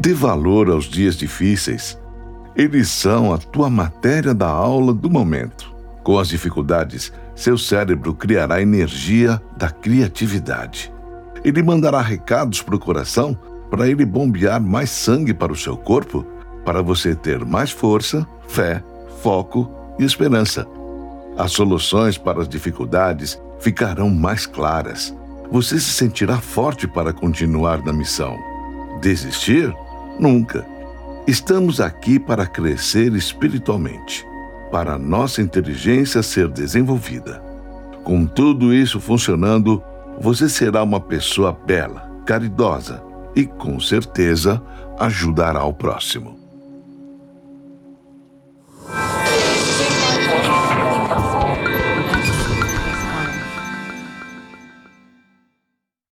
Dê valor aos dias difíceis. Eles são a tua matéria da aula do momento. Com as dificuldades, seu cérebro criará energia da criatividade. Ele mandará recados para o coração para ele bombear mais sangue para o seu corpo, para você ter mais força, fé, foco e esperança. As soluções para as dificuldades ficarão mais claras. Você se sentirá forte para continuar na missão. Desistir? Nunca. Estamos aqui para crescer espiritualmente, para nossa inteligência ser desenvolvida. Com tudo isso funcionando, você será uma pessoa bela, caridosa e, com certeza, ajudará o próximo.